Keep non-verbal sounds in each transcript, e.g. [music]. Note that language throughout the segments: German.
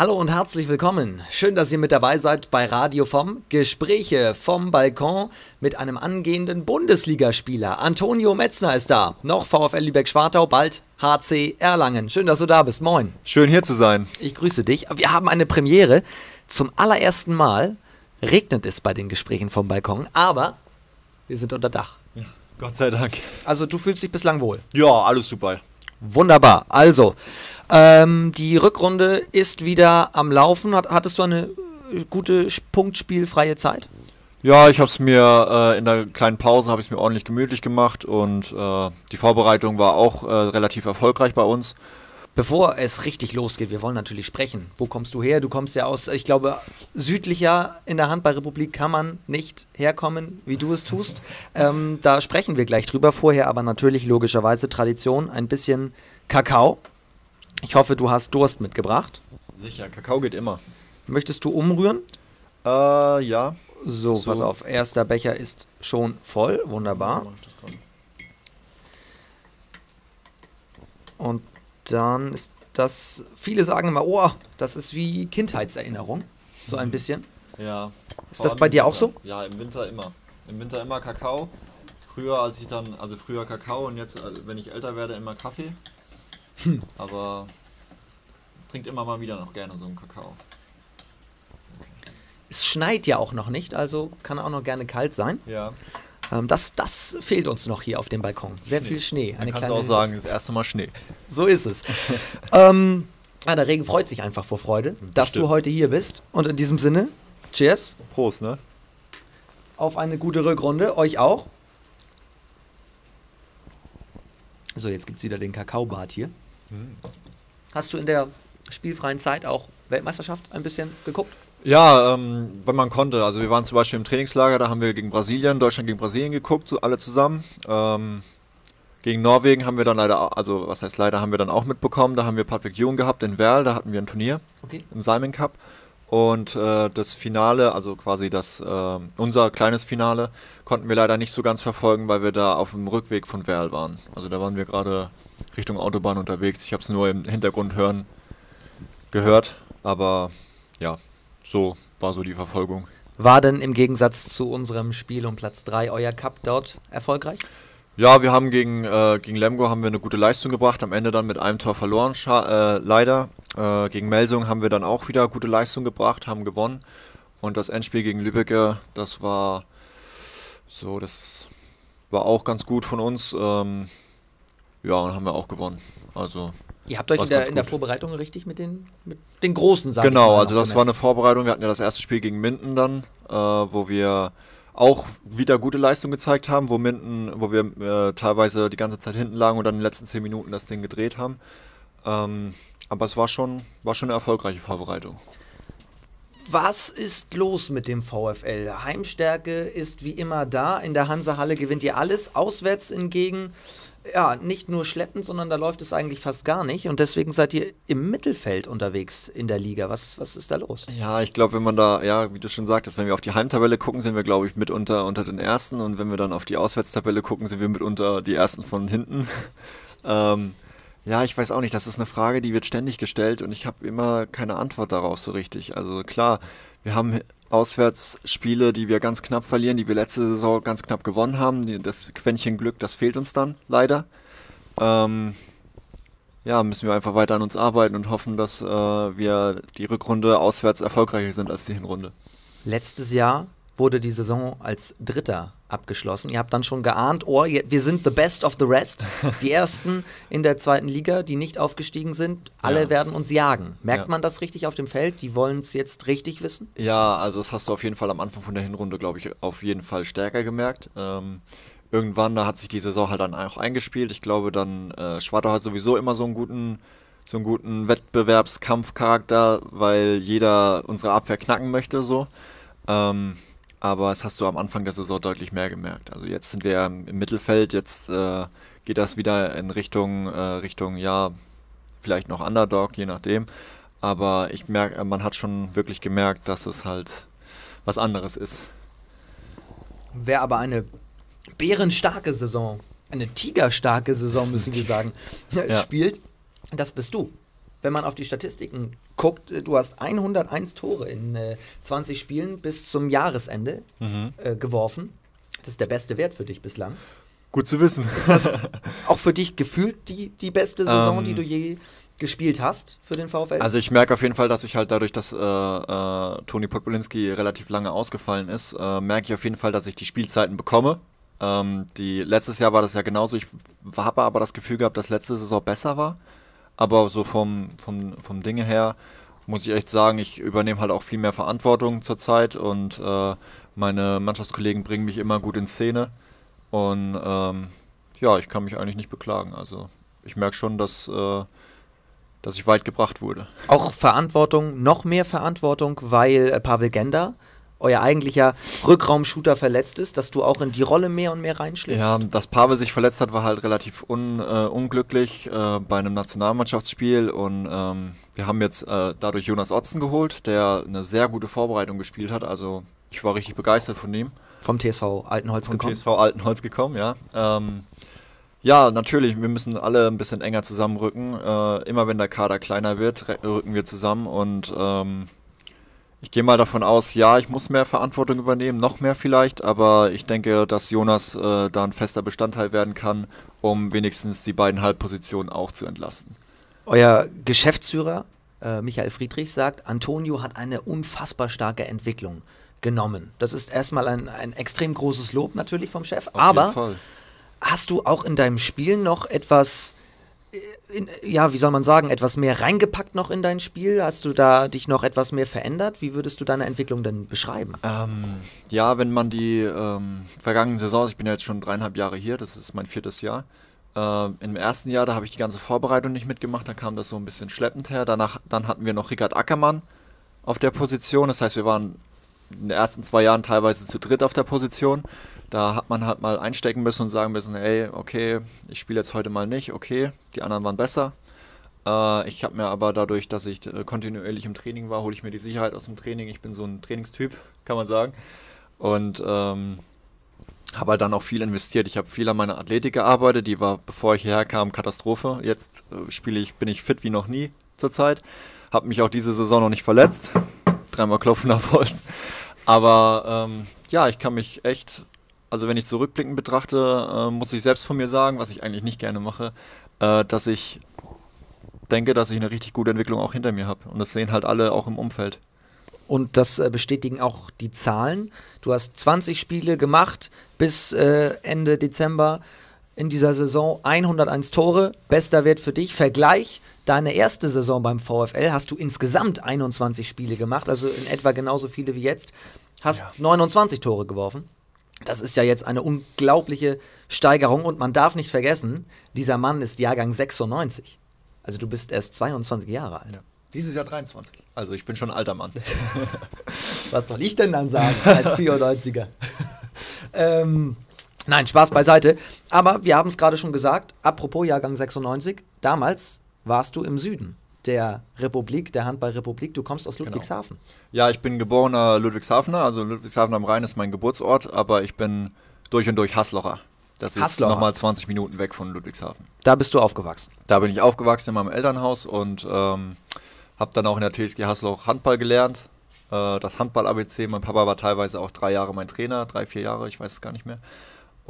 Hallo und herzlich willkommen. Schön, dass ihr mit dabei seid bei Radio vom Gespräche vom Balkon mit einem angehenden Bundesligaspieler. Antonio Metzner ist da. Noch VfL Lübeck-Schwartau, bald HC Erlangen. Schön, dass du da bist. Moin. Schön hier zu sein. Ich grüße dich. Wir haben eine Premiere. Zum allerersten Mal regnet es bei den Gesprächen vom Balkon, aber wir sind unter Dach. Ja, Gott sei Dank. Also du fühlst dich bislang wohl. Ja, alles super. Wunderbar. Also, ähm, die Rückrunde ist wieder am Laufen. Hat, hattest du eine äh, gute punktspielfreie Zeit? Ja, ich habe es mir äh, in der kleinen Pause habe ich mir ordentlich gemütlich gemacht und äh, die Vorbereitung war auch äh, relativ erfolgreich bei uns. Bevor es richtig losgeht, wir wollen natürlich sprechen. Wo kommst du her? Du kommst ja aus, ich glaube, südlicher in der Handballrepublik kann man nicht herkommen, wie du es tust. Ähm, da sprechen wir gleich drüber. Vorher aber natürlich logischerweise Tradition, ein bisschen Kakao. Ich hoffe, du hast Durst mitgebracht. Sicher, Kakao geht immer. Möchtest du umrühren? Äh, ja. So, so. pass auf. Erster Becher ist schon voll. Wunderbar. Und dann ist das, viele sagen immer, oh, das ist wie Kindheitserinnerung. So ein bisschen. Ja. Ist das bei dir auch so? Ja, im Winter immer. Im Winter immer Kakao. Früher, als ich dann, also früher Kakao und jetzt, äh, wenn ich älter werde, immer Kaffee. Hm. Aber trinkt immer mal wieder noch gerne so einen Kakao. Okay. Es schneit ja auch noch nicht, also kann auch noch gerne kalt sein. Ja. Ähm, das, das fehlt uns noch hier auf dem Balkon. Sehr Schnee. viel Schnee. Eine kannst du auch sagen, das erste Mal Schnee. So ist es. [laughs] ähm, ja, der Regen freut sich einfach vor Freude, Bestimmt. dass du heute hier bist. Und in diesem Sinne, cheers. Prost, ne? Auf eine gute Rückrunde, euch auch. So, jetzt gibt es wieder den Kakaobad hier. Mhm. Hast du in der spielfreien Zeit auch Weltmeisterschaft ein bisschen geguckt? Ja, ähm, wenn man konnte. Also wir waren zum Beispiel im Trainingslager, da haben wir gegen Brasilien, Deutschland gegen Brasilien geguckt, so alle zusammen. Ähm, gegen Norwegen haben wir dann leider, also was heißt leider, haben wir dann auch mitbekommen. Da haben wir Patrick Jung gehabt in Werl, da hatten wir ein Turnier, okay. im Simon Cup. Und äh, das Finale, also quasi das äh, unser kleines Finale, konnten wir leider nicht so ganz verfolgen, weil wir da auf dem Rückweg von Werl waren. Also da waren wir gerade Richtung Autobahn unterwegs. Ich habe es nur im Hintergrund hören gehört, aber ja, so war so die Verfolgung. War denn im Gegensatz zu unserem Spiel um Platz 3 euer Cup dort erfolgreich? Ja, wir haben gegen, äh, gegen Lemgo haben wir eine gute Leistung gebracht, am Ende dann mit einem Tor verloren, äh, leider. Äh, gegen Melsung haben wir dann auch wieder gute Leistung gebracht, haben gewonnen. Und das Endspiel gegen Lübeck, das war so, das war auch ganz gut von uns. Ähm, ja, und haben wir auch gewonnen. Also Ihr habt euch in der, in der, Vorbereitung richtig mit den, mit den großen Sachen. Genau, also das war eine Vorbereitung. Wir hatten ja das erste Spiel gegen Minden dann, äh, wo wir auch wieder gute Leistung gezeigt haben, wo Minden, wo wir äh, teilweise die ganze Zeit hinten lagen und dann in den letzten zehn Minuten das Ding gedreht haben. Ähm, aber es war schon, war schon eine erfolgreiche Vorbereitung. Was ist los mit dem VfL? Heimstärke ist wie immer da. In der Hansahalle gewinnt ihr alles. Auswärts hingegen ja, nicht nur schleppend, sondern da läuft es eigentlich fast gar nicht. Und deswegen seid ihr im Mittelfeld unterwegs in der Liga. Was, was ist da los? Ja, ich glaube, wenn man da, ja, wie du schon sagtest, wenn wir auf die Heimtabelle gucken, sind wir, glaube ich, mitunter unter den Ersten. Und wenn wir dann auf die Auswärtstabelle gucken, sind wir mitunter die Ersten von hinten. [laughs] ähm, ja, ich weiß auch nicht. Das ist eine Frage, die wird ständig gestellt und ich habe immer keine Antwort darauf so richtig. Also klar, wir haben Auswärtsspiele, die wir ganz knapp verlieren, die wir letzte Saison ganz knapp gewonnen haben. Das Quäntchen Glück, das fehlt uns dann leider. Ähm, ja, müssen wir einfach weiter an uns arbeiten und hoffen, dass äh, wir die Rückrunde auswärts erfolgreicher sind als die Hinrunde. Letztes Jahr wurde die Saison als Dritter abgeschlossen. Ihr habt dann schon geahnt, oh, wir sind the best of the rest. [laughs] Die ersten in der zweiten Liga, die nicht aufgestiegen sind, alle ja. werden uns jagen. Merkt ja. man das richtig auf dem Feld? Die wollen es jetzt richtig wissen? Ja, also das hast du auf jeden Fall am Anfang von der Hinrunde, glaube ich, auf jeden Fall stärker gemerkt. Ähm, irgendwann, da hat sich die Saison halt dann auch eingespielt. Ich glaube, dann äh, Schwartau hat sowieso immer so einen guten so einen guten Wettbewerbskampfcharakter, weil jeder unsere Abwehr knacken möchte so. Ähm, aber das hast du am Anfang der Saison deutlich mehr gemerkt. Also jetzt sind wir im Mittelfeld, jetzt äh, geht das wieder in Richtung, äh, Richtung, ja, vielleicht noch Underdog, je nachdem. Aber ich merke, man hat schon wirklich gemerkt, dass es halt was anderes ist. Wer aber eine bärenstarke Saison, eine tigerstarke Saison, müssen wir [laughs] sagen, ja. spielt, das bist du. Wenn man auf die Statistiken guckt, äh, du hast 101 Tore in äh, 20 Spielen bis zum Jahresende mhm. äh, geworfen. Das ist der beste Wert für dich bislang. Gut zu wissen. Ist das [laughs] auch für dich gefühlt die, die beste Saison, ähm, die du je gespielt hast für den VfL? Also ich merke auf jeden Fall, dass ich halt dadurch, dass äh, äh, Toni Podbolinski relativ lange ausgefallen ist, äh, merke ich auf jeden Fall, dass ich die Spielzeiten bekomme. Ähm, die, letztes Jahr war das ja genauso. Ich habe aber das Gefühl gehabt, dass letzte Saison besser war. Aber so vom, vom, vom Dinge her muss ich echt sagen, ich übernehme halt auch viel mehr Verantwortung zurzeit und äh, meine Mannschaftskollegen bringen mich immer gut in Szene. Und ähm, ja, ich kann mich eigentlich nicht beklagen. Also ich merke schon, dass, äh, dass ich weit gebracht wurde. Auch Verantwortung, noch mehr Verantwortung, weil äh, Pavel Gender euer eigentlicher Rückraumshooter verletzt ist, dass du auch in die Rolle mehr und mehr reinschlägst? Ja, dass Pavel sich verletzt hat, war halt relativ un, äh, unglücklich äh, bei einem Nationalmannschaftsspiel und ähm, wir haben jetzt äh, dadurch Jonas Otzen geholt, der eine sehr gute Vorbereitung gespielt hat. Also ich war richtig begeistert von ihm. Vom TSV Altenholz Vom gekommen? TSV Altenholz gekommen, ja. Ähm, ja, natürlich, wir müssen alle ein bisschen enger zusammenrücken. Äh, immer wenn der Kader kleiner wird, rücken wir zusammen und ähm, ich gehe mal davon aus, ja, ich muss mehr Verantwortung übernehmen, noch mehr vielleicht, aber ich denke, dass Jonas äh, da ein fester Bestandteil werden kann, um wenigstens die beiden Halbpositionen auch zu entlasten. Euer Geschäftsführer äh, Michael Friedrich sagt, Antonio hat eine unfassbar starke Entwicklung genommen. Das ist erstmal ein, ein extrem großes Lob natürlich vom Chef, Auf aber hast du auch in deinem Spiel noch etwas in, ja, wie soll man sagen, etwas mehr reingepackt noch in dein Spiel? Hast du da dich noch etwas mehr verändert? Wie würdest du deine Entwicklung denn beschreiben? Ähm, ja, wenn man die ähm, vergangenen Saisons, ich bin ja jetzt schon dreieinhalb Jahre hier, das ist mein viertes Jahr. Äh, Im ersten Jahr, da habe ich die ganze Vorbereitung nicht mitgemacht, da kam das so ein bisschen schleppend her. Danach, dann hatten wir noch Richard Ackermann auf der Position, das heißt, wir waren in den ersten zwei Jahren teilweise zu dritt auf der Position. Da hat man halt mal einstecken müssen und sagen müssen, hey, okay, ich spiele jetzt heute mal nicht, okay, die anderen waren besser. Äh, ich habe mir aber dadurch, dass ich äh, kontinuierlich im Training war, hole ich mir die Sicherheit aus dem Training. Ich bin so ein Trainingstyp, kann man sagen. Und ähm, habe halt dann auch viel investiert. Ich habe viel an meiner Athletik gearbeitet, die war, bevor ich hierher kam, Katastrophe. Jetzt äh, spiele ich, bin ich fit wie noch nie zurzeit. Habe mich auch diese Saison noch nicht verletzt. Dreimal klopfen auf Holz. Aber ähm, ja, ich kann mich echt also wenn ich zurückblickend betrachte, äh, muss ich selbst von mir sagen, was ich eigentlich nicht gerne mache, äh, dass ich denke, dass ich eine richtig gute Entwicklung auch hinter mir habe. Und das sehen halt alle auch im Umfeld. Und das äh, bestätigen auch die Zahlen. Du hast 20 Spiele gemacht bis äh, Ende Dezember in dieser Saison, 101 Tore, bester Wert für dich. Vergleich, deine erste Saison beim VfL hast du insgesamt 21 Spiele gemacht, also in etwa genauso viele wie jetzt. Hast ja. 29 Tore geworfen. Das ist ja jetzt eine unglaubliche Steigerung und man darf nicht vergessen, dieser Mann ist Jahrgang 96. Also du bist erst 22 Jahre alt. Ja. Dieses Jahr 23. Also ich bin schon ein alter Mann. [laughs] Was soll ich denn dann sagen als 94er? [laughs] ähm, nein, Spaß beiseite. Aber wir haben es gerade schon gesagt, apropos Jahrgang 96, damals warst du im Süden der Republik, der Handballrepublik. Du kommst aus genau. Ludwigshafen. Genau. Ja, ich bin geborener Ludwigshafener, also Ludwigshafen am Rhein ist mein Geburtsort, aber ich bin durch und durch Hasslocher. Das ist nochmal 20 Minuten weg von Ludwigshafen. Da bist du aufgewachsen? Da bin ich aufgewachsen in meinem Elternhaus und ähm, habe dann auch in der TSG Hassloch Handball gelernt. Äh, das Handball-ABC, mein Papa war teilweise auch drei Jahre mein Trainer, drei, vier Jahre, ich weiß es gar nicht mehr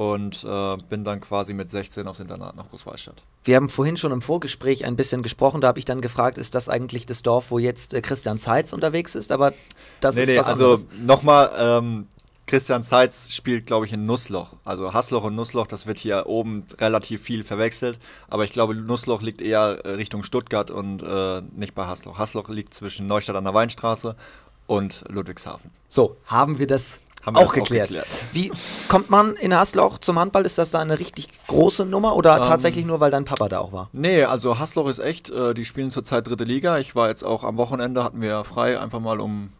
und äh, bin dann quasi mit 16 aufs Internat nach Großwallstadt. Wir haben vorhin schon im Vorgespräch ein bisschen gesprochen, da habe ich dann gefragt, ist das eigentlich das Dorf, wo jetzt äh, Christian Zeitz unterwegs ist? Aber das nee, ist nee, was also nochmal, ähm, Christian Zeitz spielt, glaube ich, in Nussloch. Also Hassloch und Nussloch, das wird hier oben relativ viel verwechselt. Aber ich glaube, Nussloch liegt eher äh, Richtung Stuttgart und äh, nicht bei Hassloch. Hassloch liegt zwischen Neustadt an der Weinstraße und Ludwigshafen. So, haben wir das haben wir auch, geklärt. auch geklärt. Wie kommt man in Hasloch zum Handball? Ist das da eine richtig große Nummer oder ähm, tatsächlich nur, weil dein Papa da auch war? Nee, also Hasloch ist echt, äh, die spielen zurzeit dritte Liga. Ich war jetzt auch am Wochenende, hatten wir frei, einfach mal um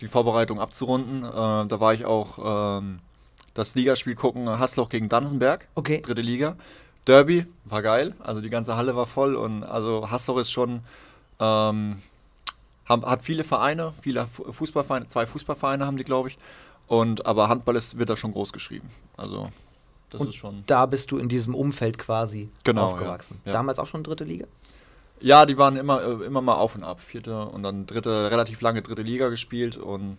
die Vorbereitung abzurunden. Äh, da war ich auch ähm, das Ligaspiel gucken, Hasloch gegen Dansenberg, okay. dritte Liga. Derby war geil, also die ganze Halle war voll und also Hasloch ist schon, ähm, hat viele Vereine, viele Fußballvereine, zwei Fußballvereine haben die, glaube ich. Und aber Handball ist, wird da schon groß geschrieben. Also das und ist schon. Da bist du in diesem Umfeld quasi genau, aufgewachsen. Ja, ja. Damals auch schon dritte Liga? Ja, die waren immer, äh, immer mal auf und ab. Vierte und dann dritte, relativ lange dritte Liga gespielt und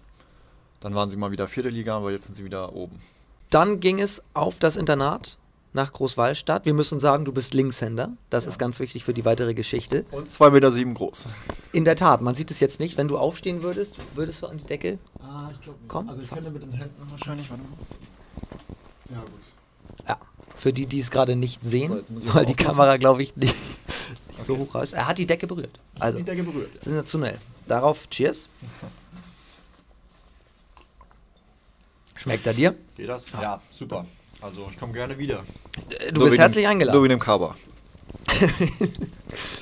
dann waren sie mal wieder vierte Liga, aber jetzt sind sie wieder oben. Dann ging es auf das Internat nach Großwallstadt. Wir müssen sagen, du bist Linkshänder. Das ja. ist ganz wichtig für die weitere Geschichte. Und 2,7 Meter sieben groß. In der Tat, man sieht es jetzt nicht. Wenn du aufstehen würdest, würdest du an die Decke ah, ich glaube kommen? Also ich könnte mit den Händen wahrscheinlich, warte mal. Ja, gut. Ja, für die, die es gerade nicht sehen, so, weil die Kamera, glaube ich, nicht, [laughs] nicht okay. so hoch ist. Er hat die Decke berührt. Also, die Decke berührt. Sensationell. Darauf Cheers. [laughs] Schmeckt er dir? Geht das? Ja, super. Also ich komme gerne wieder. Du bist herzlich dem, eingeladen. Nur wie dem Kaba. [laughs]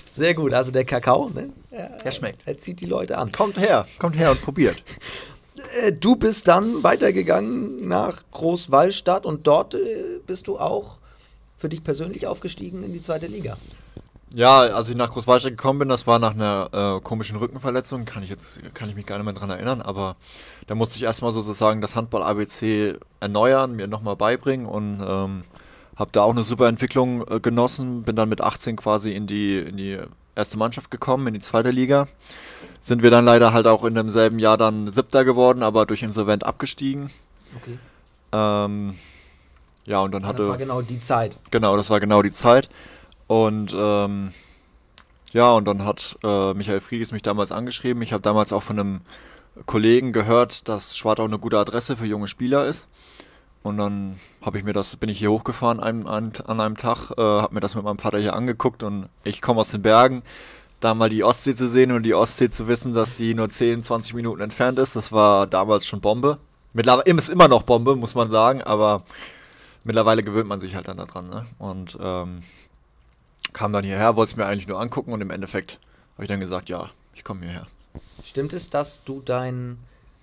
Sehr gut, also der Kakao, ne? Er, er schmeckt. Er zieht die Leute an. Kommt her, kommt her und probiert. Äh, du bist dann weitergegangen nach Großwallstadt und dort äh, bist du auch für dich persönlich aufgestiegen in die zweite Liga. Ja, als ich nach Großwallstadt gekommen bin, das war nach einer äh, komischen Rückenverletzung, kann ich jetzt kann ich mich gar nicht mehr dran erinnern, aber da musste ich erstmal sozusagen das Handball ABC erneuern, mir nochmal beibringen und ähm, habe da auch eine super Entwicklung äh, genossen, bin dann mit 18 quasi in die in die erste Mannschaft gekommen, in die zweite Liga. Sind wir dann leider halt auch in demselben Jahr dann Siebter geworden, aber durch Insolvent abgestiegen. Okay. Ähm, ja, und dann hatte. Das war genau die Zeit. Genau, das war genau die Zeit. Und ähm, ja, und dann hat äh, Michael Friedrichs mich damals angeschrieben. Ich habe damals auch von einem Kollegen gehört, dass Schwartau eine gute Adresse für junge Spieler ist. Und dann habe ich mir das, bin ich hier hochgefahren an, an, an einem Tag, äh, habe mir das mit meinem Vater hier angeguckt und ich komme aus den Bergen. Da mal die Ostsee zu sehen und die Ostsee zu wissen, dass die nur 10, 20 Minuten entfernt ist, das war damals schon Bombe. Mittlerweile ist immer noch Bombe, muss man sagen, aber mittlerweile gewöhnt man sich halt dann daran. Ne? Und ähm, kam dann hierher, wollte es mir eigentlich nur angucken und im Endeffekt habe ich dann gesagt, ja, ich komme hierher. Stimmt es, dass du dein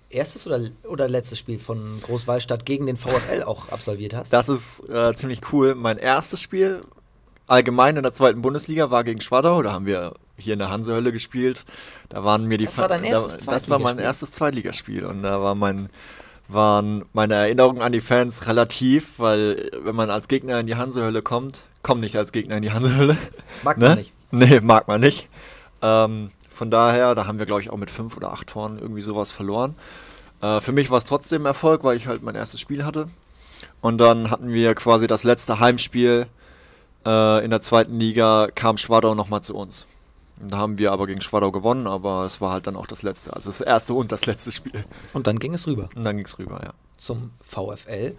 erstes oder, oder letztes Spiel von Großwallstadt gegen den VfL auch absolviert hast? Das ist äh, ziemlich cool. Mein erstes Spiel allgemein in der zweiten Bundesliga war gegen Schwadau. Da haben wir hier in der Hansehölle gespielt. Da waren mir die Das war dein erstes da, Das war mein erstes Zweitligaspiel und da war mein waren meine Erinnerungen an die Fans relativ, weil wenn man als Gegner in die Hansehölle kommt, komm nicht als Gegner in die Hansehölle. [laughs] Mag ne? man nicht. Nee, mag man nicht. Ähm, von daher, da haben wir, glaube ich, auch mit fünf oder acht Toren irgendwie sowas verloren. Äh, für mich war es trotzdem Erfolg, weil ich halt mein erstes Spiel hatte. Und dann hatten wir quasi das letzte Heimspiel äh, in der zweiten Liga, kam Schwadau nochmal zu uns. Da haben wir aber gegen Schwadau gewonnen, aber es war halt dann auch das letzte, also das erste und das letzte Spiel. Und dann ging es rüber. Und dann ging es rüber, ja. Zum VfL.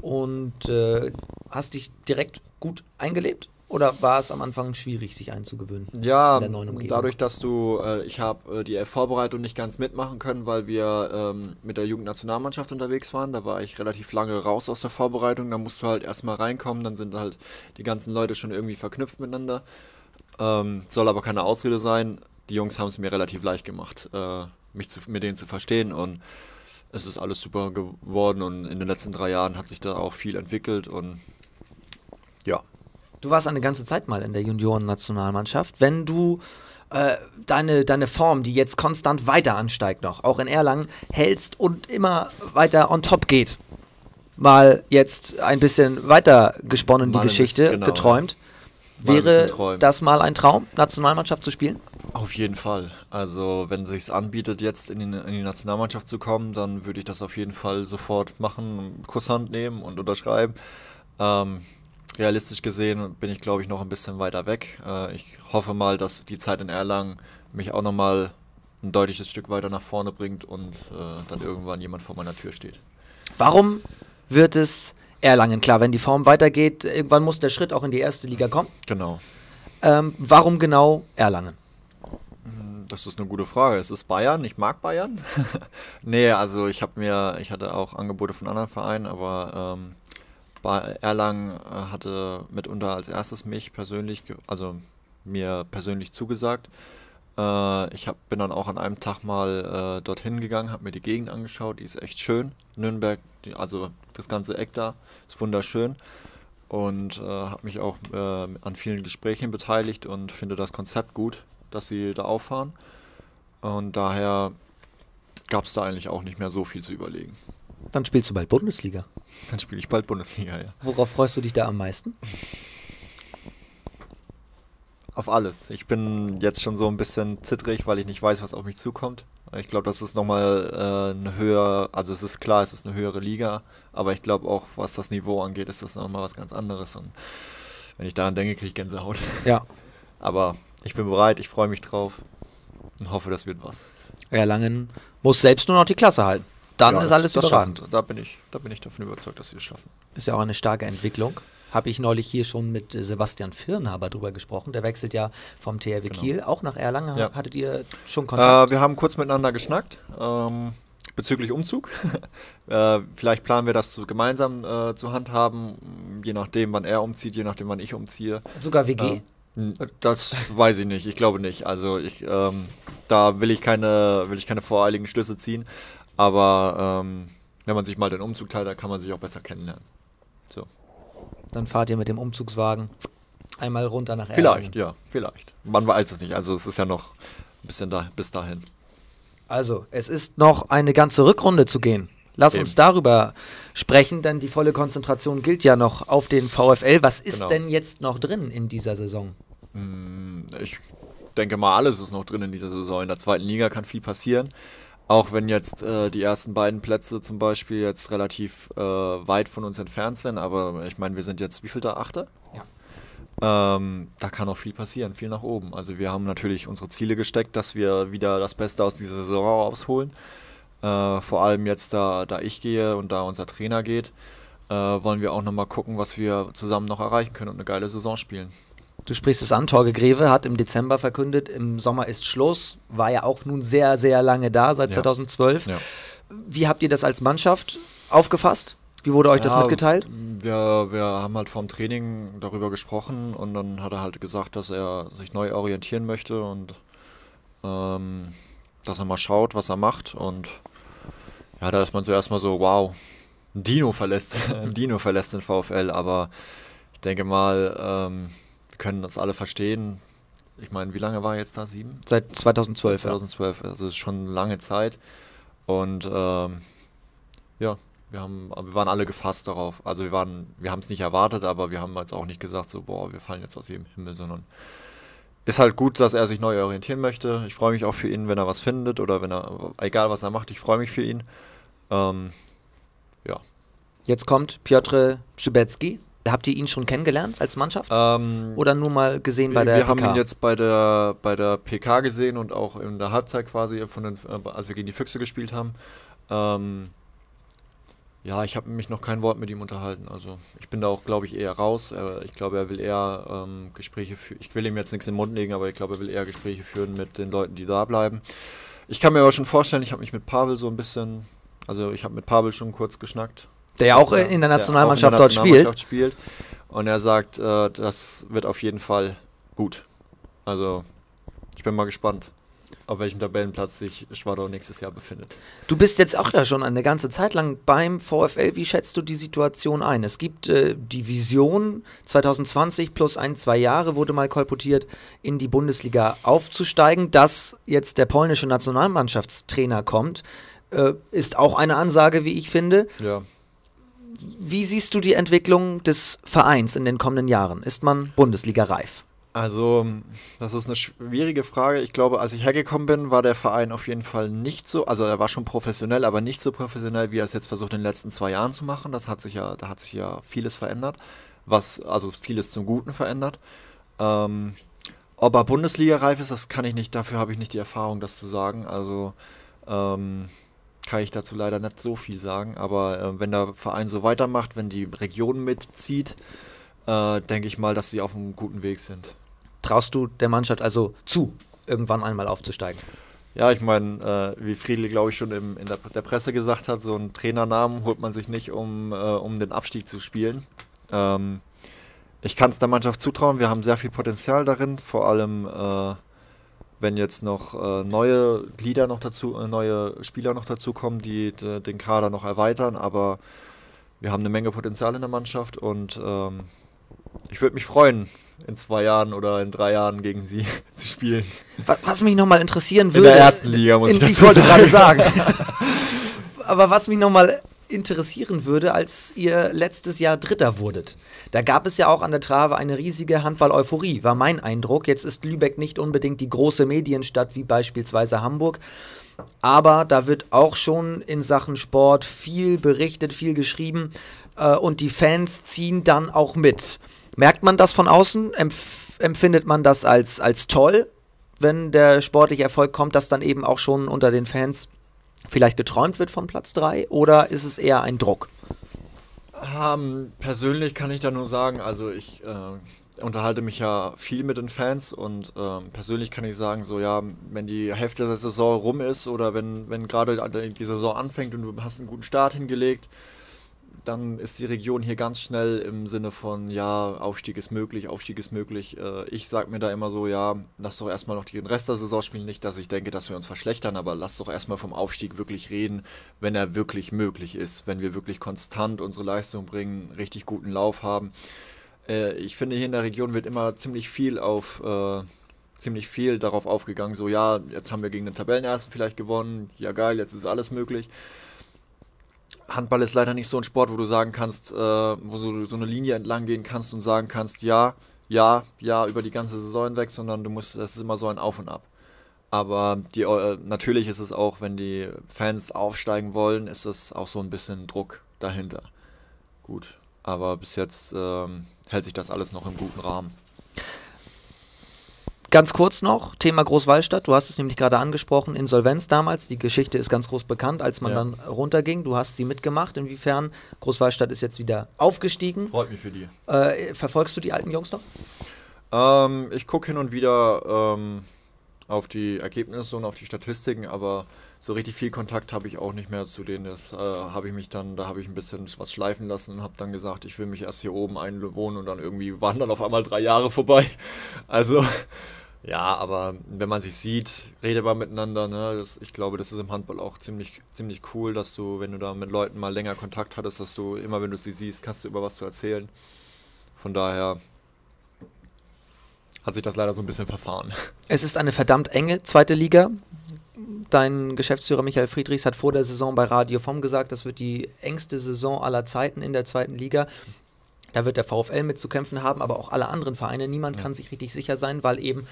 Und äh, hast dich direkt gut eingelebt? Oder war es am Anfang schwierig, sich einzugewöhnen? Ja, dadurch, dass du, äh, ich habe äh, die Vorbereitung nicht ganz mitmachen können, weil wir ähm, mit der Jugendnationalmannschaft unterwegs waren. Da war ich relativ lange raus aus der Vorbereitung. Da musst du halt erstmal reinkommen, dann sind halt die ganzen Leute schon irgendwie verknüpft miteinander. Ähm, soll aber keine Ausrede sein. Die Jungs haben es mir relativ leicht gemacht, äh, mich zu, mit denen zu verstehen und es ist alles super geworden und in den letzten drei Jahren hat sich da auch viel entwickelt und ja. Du warst eine ganze Zeit mal in der Junioren-Nationalmannschaft. Wenn du äh, deine, deine Form, die jetzt konstant weiter ansteigt noch, auch in Erlangen, hältst und immer weiter on top geht, mal jetzt ein bisschen weiter gesponnen, die Geschichte, genau, geträumt. Wäre das mal ein Traum, Nationalmannschaft zu spielen? Auf jeden Fall. Also wenn es sich anbietet, jetzt in die, in die, Nationalmannschaft zu kommen, dann würde ich das auf jeden Fall sofort machen, Kusshand nehmen und unterschreiben. Ähm, realistisch gesehen bin ich, glaube ich, noch ein bisschen weiter weg. Äh, ich hoffe mal, dass die Zeit in Erlangen mich auch nochmal ein deutliches Stück weiter nach vorne bringt und äh, dann irgendwann jemand vor meiner Tür steht. Warum wird es Erlangen. Klar, wenn die Form weitergeht, irgendwann muss der Schritt auch in die erste Liga kommen. Genau. Ähm, warum genau Erlangen? Hm, das ist eine gute Frage. Es ist Bayern. Ich mag Bayern. [laughs] nee, also ich habe mir, ich hatte auch Angebote von anderen Vereinen, aber ähm, Erlangen äh, hatte mitunter als erstes mich persönlich, also mir persönlich zugesagt. Äh, ich hab, bin dann auch an einem Tag mal äh, dorthin gegangen, habe mir die Gegend angeschaut, die ist echt schön. Nürnberg, die, also das ganze Eck da ist wunderschön. Und äh, habe mich auch äh, an vielen Gesprächen beteiligt und finde das Konzept gut, dass sie da auffahren. Und daher gab es da eigentlich auch nicht mehr so viel zu überlegen. Dann spielst du bald Bundesliga. Dann spiele ich bald Bundesliga, ja. Worauf freust du dich da am meisten? Auf alles. Ich bin jetzt schon so ein bisschen zittrig, weil ich nicht weiß, was auf mich zukommt. Ich glaube, das ist nochmal äh, eine höhere, also es ist klar, es ist eine höhere Liga, aber ich glaube auch, was das Niveau angeht, ist das nochmal was ganz anderes. Und wenn ich daran denke, kriege ich Gänsehaut. Ja. [laughs] Aber ich bin bereit, ich freue mich drauf und hoffe, das wird was. Erlangen muss selbst nur noch die Klasse halten. Dann Ja, ist das- alles das überragend. schaffen. Da bin, ich, da bin ich davon überzeugt, dass sie es schaffen. Ist ja auch eine starke Entwicklung. Habe ich neulich hier schon mit äh, Sebastian Firnhaber drüber gesprochen. Der wechselt ja vom THW Genau. Kiel auch nach Erlangen. Ja. Hattet ihr schon Kontakt? Äh, wir haben kurz miteinander geschnackt ähm, bezüglich Umzug. [laughs] äh, vielleicht planen wir das so gemeinsam äh, zu handhaben, je nachdem, wann er umzieht, je nachdem, wann ich umziehe. Sogar WG? Äh, n- das weiß ich nicht. Ich glaube nicht. Also ich, ähm, da will ich keine, will ich keine voreiligen Schlüsse ziehen. Aber ähm, wenn man sich mal den Umzug teilt, dann kann man sich auch besser kennenlernen. So. Dann fahrt ihr mit dem Umzugswagen einmal runter nach Erlangen. Vielleicht, ja, vielleicht. Man weiß es nicht. Also es ist ja noch ein bisschen da, bis dahin. Also, es ist noch eine ganze Rückrunde zu gehen. Lass Eben. uns darüber sprechen, denn die volle Konzentration gilt ja noch auf den VfL. Was ist Genau. denn jetzt noch drin in dieser Saison? Mm, Ich denke mal, alles ist noch drin in dieser Saison. In der zweiten Liga kann viel passieren. Auch wenn jetzt äh, die ersten beiden Plätze zum Beispiel jetzt relativ äh, weit von uns entfernt sind. Aber ich meine, wir sind jetzt wie viel da? Achte? Ja. Ähm, da kann auch viel passieren, viel nach oben. Also wir haben natürlich unsere Ziele gesteckt, dass wir wieder das Beste aus dieser Saison rausholen. Äh, vor allem jetzt, da, da ich gehe und da unser Trainer geht, äh, wollen wir auch nochmal gucken, was wir zusammen noch erreichen können und eine geile Saison spielen. Du sprichst es an, Torge Greve hat im Dezember verkündet, im Sommer ist Schluss, war ja auch nun sehr, sehr lange da, seit Ja. 2012. Ja. Wie habt ihr das als Mannschaft aufgefasst? Wie wurde euch das Ja, mitgeteilt? Wir, wir haben halt vorm Training darüber gesprochen und dann hat er halt gesagt, dass er sich neu orientieren möchte und ähm, dass er mal schaut, was er macht. Und ja, da ist man zuerst mal so, wow, ein Dino verlässt, [laughs] ein Dino verlässt den VfL, aber ich denke mal, ähm, können das alle verstehen. Ich meine, wie lange war er jetzt da? Sieben? Seit 2012, ja. 2012, also es ist schon lange Zeit. Und ähm, ja, wir, haben, wir waren alle gefasst darauf. Also wir waren, wir haben es nicht erwartet, aber wir haben jetzt auch nicht gesagt, so, boah, wir fallen jetzt aus jedem Himmel, sondern ist halt gut, dass er sich neu orientieren möchte. Ich freue mich auch für ihn, wenn er was findet oder wenn er, egal was er macht, ich freue mich für ihn. Ähm, ja. Jetzt kommt Piotr Szybecki. Habt ihr ihn schon kennengelernt als Mannschaft? Ähm, Oder nur mal gesehen bei wir, der wir haben PK? ihn jetzt bei der, bei der PK gesehen und auch in der Halbzeit quasi, von den, äh, als wir gegen die Füchse gespielt haben. Ähm, ja, ich habe mich noch kein Wort mit ihm unterhalten. Also ich bin da auch, glaube ich, eher raus. Ich glaube, er will eher ähm, Gespräche führen. Ich will ihm jetzt nichts in den Mund legen, aber ich glaube, er will eher Gespräche führen mit den Leuten, die da bleiben. Ich kann mir aber schon vorstellen, ich habe mich mit Pavel so ein bisschen, also ich habe mit Pavel schon kurz geschnackt. Der ja auch in der der Nationalmannschaft auch in der dort spielt. Nationalmannschaft spielt. Und er sagt, äh, das wird auf jeden Fall gut. Also, ich bin mal gespannt, auf welchem Tabellenplatz sich Schwadau nächstes Jahr befindet. Du bist jetzt auch ja schon eine ganze Zeit lang beim VfL. Wie schätzt du die Situation ein? Es gibt äh, die Vision 2020 plus ein, zwei Jahre wurde mal kolportiert, in die Bundesliga aufzusteigen. Dass jetzt der polnische Nationalmannschaftstrainer kommt, äh, ist auch eine Ansage, wie ich finde. Ja. Wie siehst du die Entwicklung des Vereins in den kommenden Jahren? Ist man Bundesliga reif? Also, das ist eine schwierige Frage. Ich glaube, als ich hergekommen bin, war der Verein auf jeden Fall nicht so, also er war schon professionell, aber nicht so professionell, wie er es jetzt versucht in den letzten zwei Jahren zu machen. Das hat sich ja, da hat sich ja vieles verändert, was, also vieles zum Guten verändert. Ähm, ob er Bundesliga-reif ist, das kann ich nicht, dafür habe ich nicht die Erfahrung, das zu sagen. Also, ähm, kann ich dazu leider nicht so viel sagen, aber äh, wenn der Verein so weitermacht, wenn die Region mitzieht, äh, denke ich mal, dass sie auf einem guten Weg sind. Traust du der Mannschaft also zu, irgendwann einmal aufzusteigen? Ja, ich meine, äh, wie Friedli, glaube ich, schon im, in der, der Presse gesagt hat, so einen Trainernamen holt man sich nicht, um, äh, um den Abstieg zu spielen. Ähm, ich kann es der Mannschaft zutrauen, wir haben sehr viel Potenzial darin, vor allem äh, wenn jetzt noch äh, neue Glieder noch dazu, äh, neue Spieler noch dazukommen, die den Kader noch erweitern, aber wir haben eine Menge Potenzial in der Mannschaft und ähm, ich würde mich freuen, in zwei Jahren oder in drei Jahren gegen sie [laughs] zu spielen. Was, was mich nochmal interessieren In würde. der ersten Liga, muss in, ich dazu ich wollte sagen. gerade sagen. [laughs] Aber was mich nochmal interessieren würde, als ihr letztes Jahr Dritter wurdet. Da gab es ja auch an der Trave eine riesige Handball-Euphorie, war mein Eindruck. Jetzt ist Lübeck nicht unbedingt die große Medienstadt wie beispielsweise Hamburg. Aber da wird auch schon in Sachen Sport viel berichtet, viel geschrieben äh, und die Fans ziehen dann auch mit. Merkt man das von außen? Empf empfindet man das als, als toll, wenn der sportliche Erfolg kommt, dass dann eben auch schon unter den Fans vielleicht geträumt wird von Platz 3 oder ist es eher ein Druck? Ähm, persönlich kann ich da nur sagen, also ich äh, unterhalte mich ja viel mit den Fans und ähm, persönlich kann ich sagen, so ja, wenn die Hälfte der Saison rum ist oder wenn, wenn gerade die Saison anfängt und du hast einen guten Start hingelegt, dann ist die Region hier ganz schnell im Sinne von, ja, Aufstieg ist möglich, Aufstieg ist möglich. Äh, ich sage mir da immer so, ja, lass doch erstmal noch den Rest der Saison spielen. Nicht, dass ich denke, dass wir uns verschlechtern, aber lass doch erstmal vom Aufstieg wirklich reden, wenn er wirklich möglich ist, wenn wir wirklich konstant unsere Leistung bringen, richtig guten Lauf haben. Äh, ich finde, hier in der Region wird immer ziemlich viel auf. Äh, ziemlich viel darauf aufgegangen, so ja, jetzt haben wir gegen den Tabellenersten vielleicht gewonnen, ja geil, jetzt ist alles möglich. Handball ist leider nicht so ein Sport, wo du sagen kannst, äh, wo du so eine Linie entlang gehen kannst und sagen kannst, ja, ja, ja, über die ganze Saison hinweg, sondern du musst, das ist immer so ein Auf und Ab. Aber die, äh, natürlich ist es auch, wenn die Fans aufsteigen wollen, ist es auch so ein bisschen Druck dahinter. Gut, aber bis jetzt ähm, hält sich das alles noch im guten Rahmen. Ganz kurz noch, Thema Großwallstadt. Du hast es nämlich gerade angesprochen, Insolvenz damals. Die Geschichte ist ganz groß bekannt, als man ja. dann runterging. Du hast sie mitgemacht. Inwiefern? Großwallstadt ist jetzt wieder aufgestiegen. Freut mich für die. Äh, verfolgst du die alten Jungs noch? Ähm, ich gucke hin und wieder ähm, auf die Ergebnisse und auf die Statistiken, aber so richtig viel Kontakt habe ich auch nicht mehr zu denen. Das äh, habe ich mich dann, da habe ich ein bisschen was schleifen lassen und habe dann gesagt, ich will mich erst hier oben einwohnen und dann irgendwie waren dann auf einmal drei Jahre vorbei. Also ja, aber wenn man sich sieht, redet man miteinander. Ne? Das, ich glaube, das ist im Handball auch ziemlich, ziemlich cool, dass du, wenn du da mit Leuten mal länger Kontakt hattest, dass du immer, wenn du sie siehst, kannst du über was zu erzählen. Von daher hat sich das leider so ein bisschen verfahren. [laughs] Es ist eine verdammt enge zweite Liga. Dein Geschäftsführer Michael Friedrichs hat vor der Saison bei Radio Vom gesagt, das wird die engste Saison aller Zeiten in der zweiten Liga. Da wird der VfL mit zu kämpfen haben, aber auch alle anderen Vereine. Niemand ja. kann sich richtig sicher sein, weil eben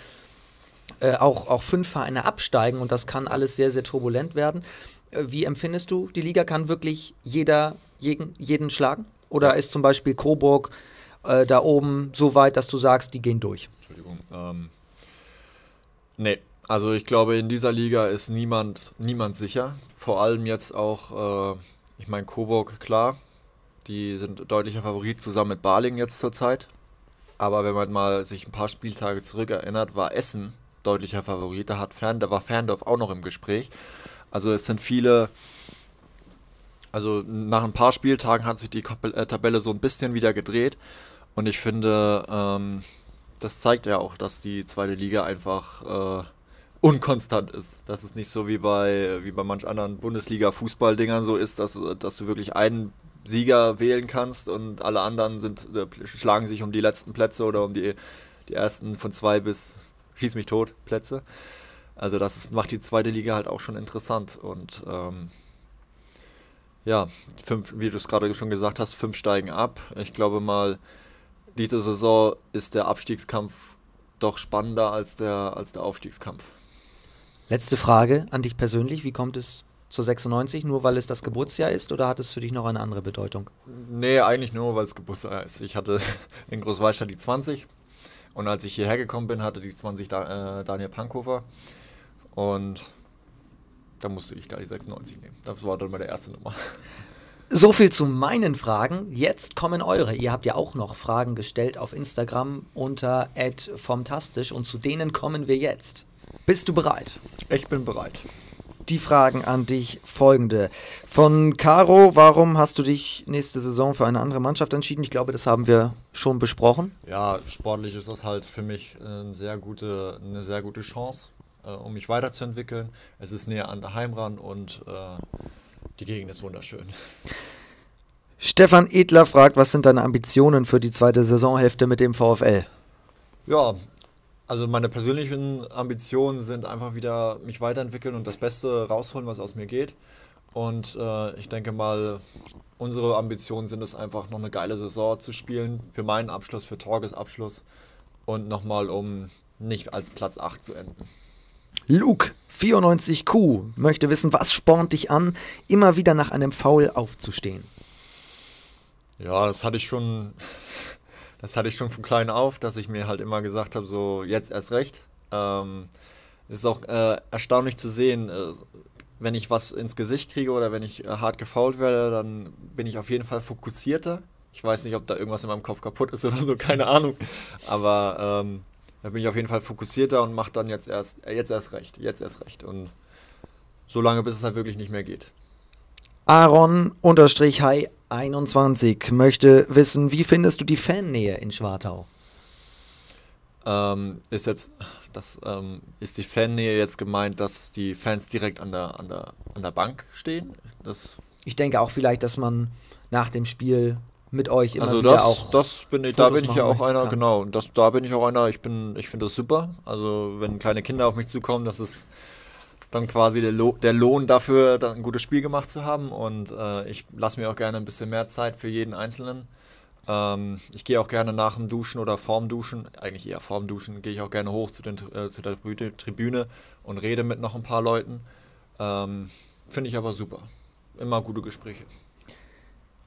äh, auch, auch fünf Vereine absteigen und das kann alles sehr, sehr turbulent werden. Äh, wie empfindest du, die Liga kann wirklich jeder jeden, jeden schlagen? Oder ist zum Beispiel Coburg äh, da oben so weit, dass du sagst, die gehen durch? Entschuldigung. Ähm, nee, also ich glaube, in dieser Liga ist niemand, niemand sicher. Vor allem jetzt auch, äh, ich meine, Coburg, klar, die sind deutlicher Favorit zusammen mit Baling jetzt zurzeit. Aber wenn man mal sich ein paar Spieltage zurück erinnert, war Essen deutlicher Favorit. Da, hat Fern, da war Ferndorf auch noch im Gespräch. Also es sind viele. Also nach ein paar Spieltagen hat sich die äh, Tabelle so ein bisschen wieder gedreht. Und ich finde, ähm, das zeigt ja auch, dass die zweite Liga einfach äh, unkonstant ist. Dass es nicht so wie bei, wie bei manch anderen Bundesliga-Fußballdingern so ist, dass, dass du wirklich einen Sieger wählen kannst und alle anderen sind, äh, schlagen sich um die letzten Plätze oder um die, die ersten von zwei bis schieß mich tot Plätze. Also das ist, macht die zweite Liga halt auch schon interessant und ähm, ja, fünf, wie du es gerade schon gesagt hast, fünf steigen ab. Ich glaube mal, diese Saison ist der Abstiegskampf doch spannender als der, als der Aufstiegskampf. Letzte Frage an dich persönlich. Wie kommt es zur 96, nur weil es das Geburtsjahr ist oder hat es für dich noch eine andere Bedeutung? Nee, eigentlich nur, weil es Geburtsjahr ist. Ich hatte [laughs] in Großwallstadt die 20 und als ich hierher gekommen bin, hatte die 20 da, äh, Daniel Pankhofer und da musste ich da die 96 nehmen. Das war dann meine erste Nummer. So viel zu meinen Fragen. Jetzt kommen eure. Ihr habt ja auch noch Fragen gestellt auf Instagram unter @formtastisch und zu denen kommen wir jetzt. Bist du bereit? Ich bin bereit die Fragen an dich folgende. Von Caro, warum hast du dich nächste Saison für eine andere Mannschaft entschieden? Ich glaube, das haben wir schon besprochen. Ja, sportlich ist das halt für mich eine sehr gute, eine sehr gute Chance, äh, um mich weiterzuentwickeln. Es ist näher an daheim ran und äh, die Gegend ist wunderschön. Stefan Edler fragt, was sind deine Ambitionen für die zweite Saisonhälfte mit dem VfL? Ja, also meine persönlichen Ambitionen sind einfach wieder mich weiterentwickeln und das Beste rausholen, was aus mir geht. Und äh, ich denke mal, unsere Ambitionen sind es einfach, noch eine geile Saison zu spielen. Für meinen Abschluss, für Torges Abschluss. Und nochmal, um nicht als Platz 8 zu enden. Luke, 94Q, möchte wissen, was spornt dich an, immer wieder nach einem Foul aufzustehen? Ja, das hatte ich schon, das hatte ich schon von klein auf, dass ich mir halt immer gesagt habe, so jetzt erst recht. Ähm, es ist auch äh, erstaunlich zu sehen, äh, wenn ich was ins Gesicht kriege oder wenn ich äh, hart gefault werde, dann bin ich auf jeden Fall fokussierter. Ich weiß nicht, ob da irgendwas in meinem Kopf kaputt ist [laughs] oder so, keine Ahnung. Aber ähm, da bin ich auf jeden Fall fokussierter und mache dann jetzt erst, äh, jetzt erst recht, jetzt erst recht. Und so lange, bis es halt wirklich nicht mehr geht. Aaron-High21 möchte wissen, wie findest du die Fannähe in Schwartau? Ähm, ist jetzt, das ähm, ist die Fannähe jetzt gemeint, dass die Fans direkt an der, an der, an der Bank stehen? Das ich denke auch vielleicht, dass man nach dem Spiel mit euch immer also das, auch. das bin ich, da Fotos bin ich ja auch einer, kann. genau. Das, da bin ich auch einer, ich bin, ich finde das super. Also wenn kleine Kinder auf mich zukommen, das ist dann quasi der, Lo der Lohn dafür, dann ein gutes Spiel gemacht zu haben. Und äh, ich lasse mir auch gerne ein bisschen mehr Zeit für jeden Einzelnen. Ähm, ich gehe auch gerne nach dem Duschen oder vorm Duschen, eigentlich eher vorm Duschen, gehe ich auch gerne hoch zu, den, äh, zu der Tribüne- und rede mit noch ein paar Leuten. Ähm, finde ich aber super. Immer gute Gespräche.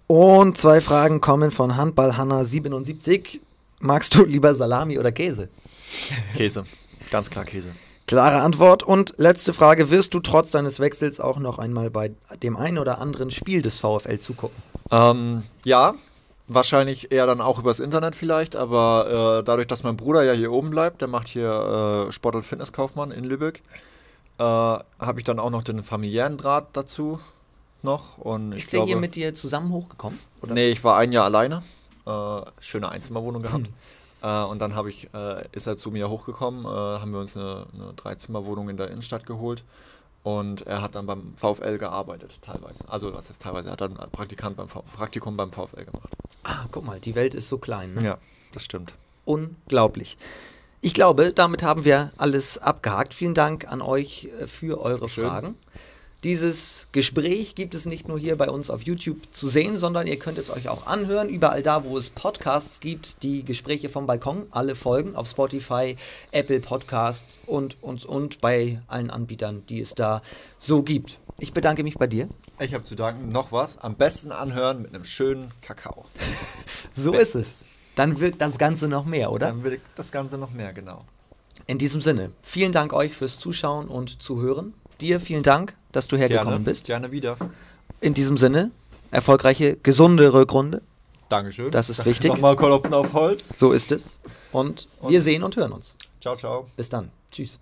Und zwei Fragen kommen von Handball Hanna 77. Magst du lieber Salami oder Käse? Käse. Ganz klar Käse. Klare Antwort. Und letzte Frage: Wirst du trotz deines Wechsels auch noch einmal bei dem einen oder anderen Spiel des VfL zugucken? Ähm, ja, wahrscheinlich eher dann auch übers Internet vielleicht, aber äh, dadurch, dass mein Bruder ja hier oben bleibt, der macht hier äh, Sport- und Fitnesskaufmann in Lübeck, äh, habe ich dann auch noch den familiären Draht dazu noch. Und ich Ist der glaube, hier mit dir zusammen hochgekommen? Oder? Nee, ich war ein Jahr alleine. Äh, schöne Einzimmerwohnung gehabt. Äh, und dann habe ich, äh, ist er zu mir hochgekommen, äh, haben wir uns eine, eine Dreizimmerwohnung in der Innenstadt geholt. Und er hat dann beim VfL gearbeitet, teilweise. Also, was heißt teilweise? Er hat dann Praktikant beim v Praktikum beim VfL gemacht. Ah, guck mal, die Welt ist so klein. Ne? Ja, das stimmt. Unglaublich. Ich glaube, damit haben wir alles abgehakt. Vielen Dank an euch äh, für eure Schön. Fragen. Dieses Gespräch gibt es nicht nur hier bei uns auf YouTube zu sehen, sondern ihr könnt es euch auch anhören, überall da, wo es Podcasts gibt, die Gespräche vom Balkon, alle Folgen auf Spotify, Apple Podcasts und, und, und bei allen Anbietern, die es da so gibt. Ich bedanke mich bei dir. Ich habe zu danken. Noch was? Am besten anhören mit einem schönen Kakao. [laughs] So ist es. Dann wird das Ganze noch mehr, oder? Dann will das Ganze noch mehr, genau. In diesem Sinne, vielen Dank euch fürs Zuschauen und Zuhören. Dir vielen Dank, dass du hergekommen Gerne, bist. gerne wieder. In diesem Sinne, erfolgreiche, gesunde Rückrunde. Dankeschön. Das ist wichtig. [laughs] Nochmal Klopfen auf Holz. So ist es. Und, Und- wir sehen und hören uns. Ciao, ciao. Bis dann. Tschüss.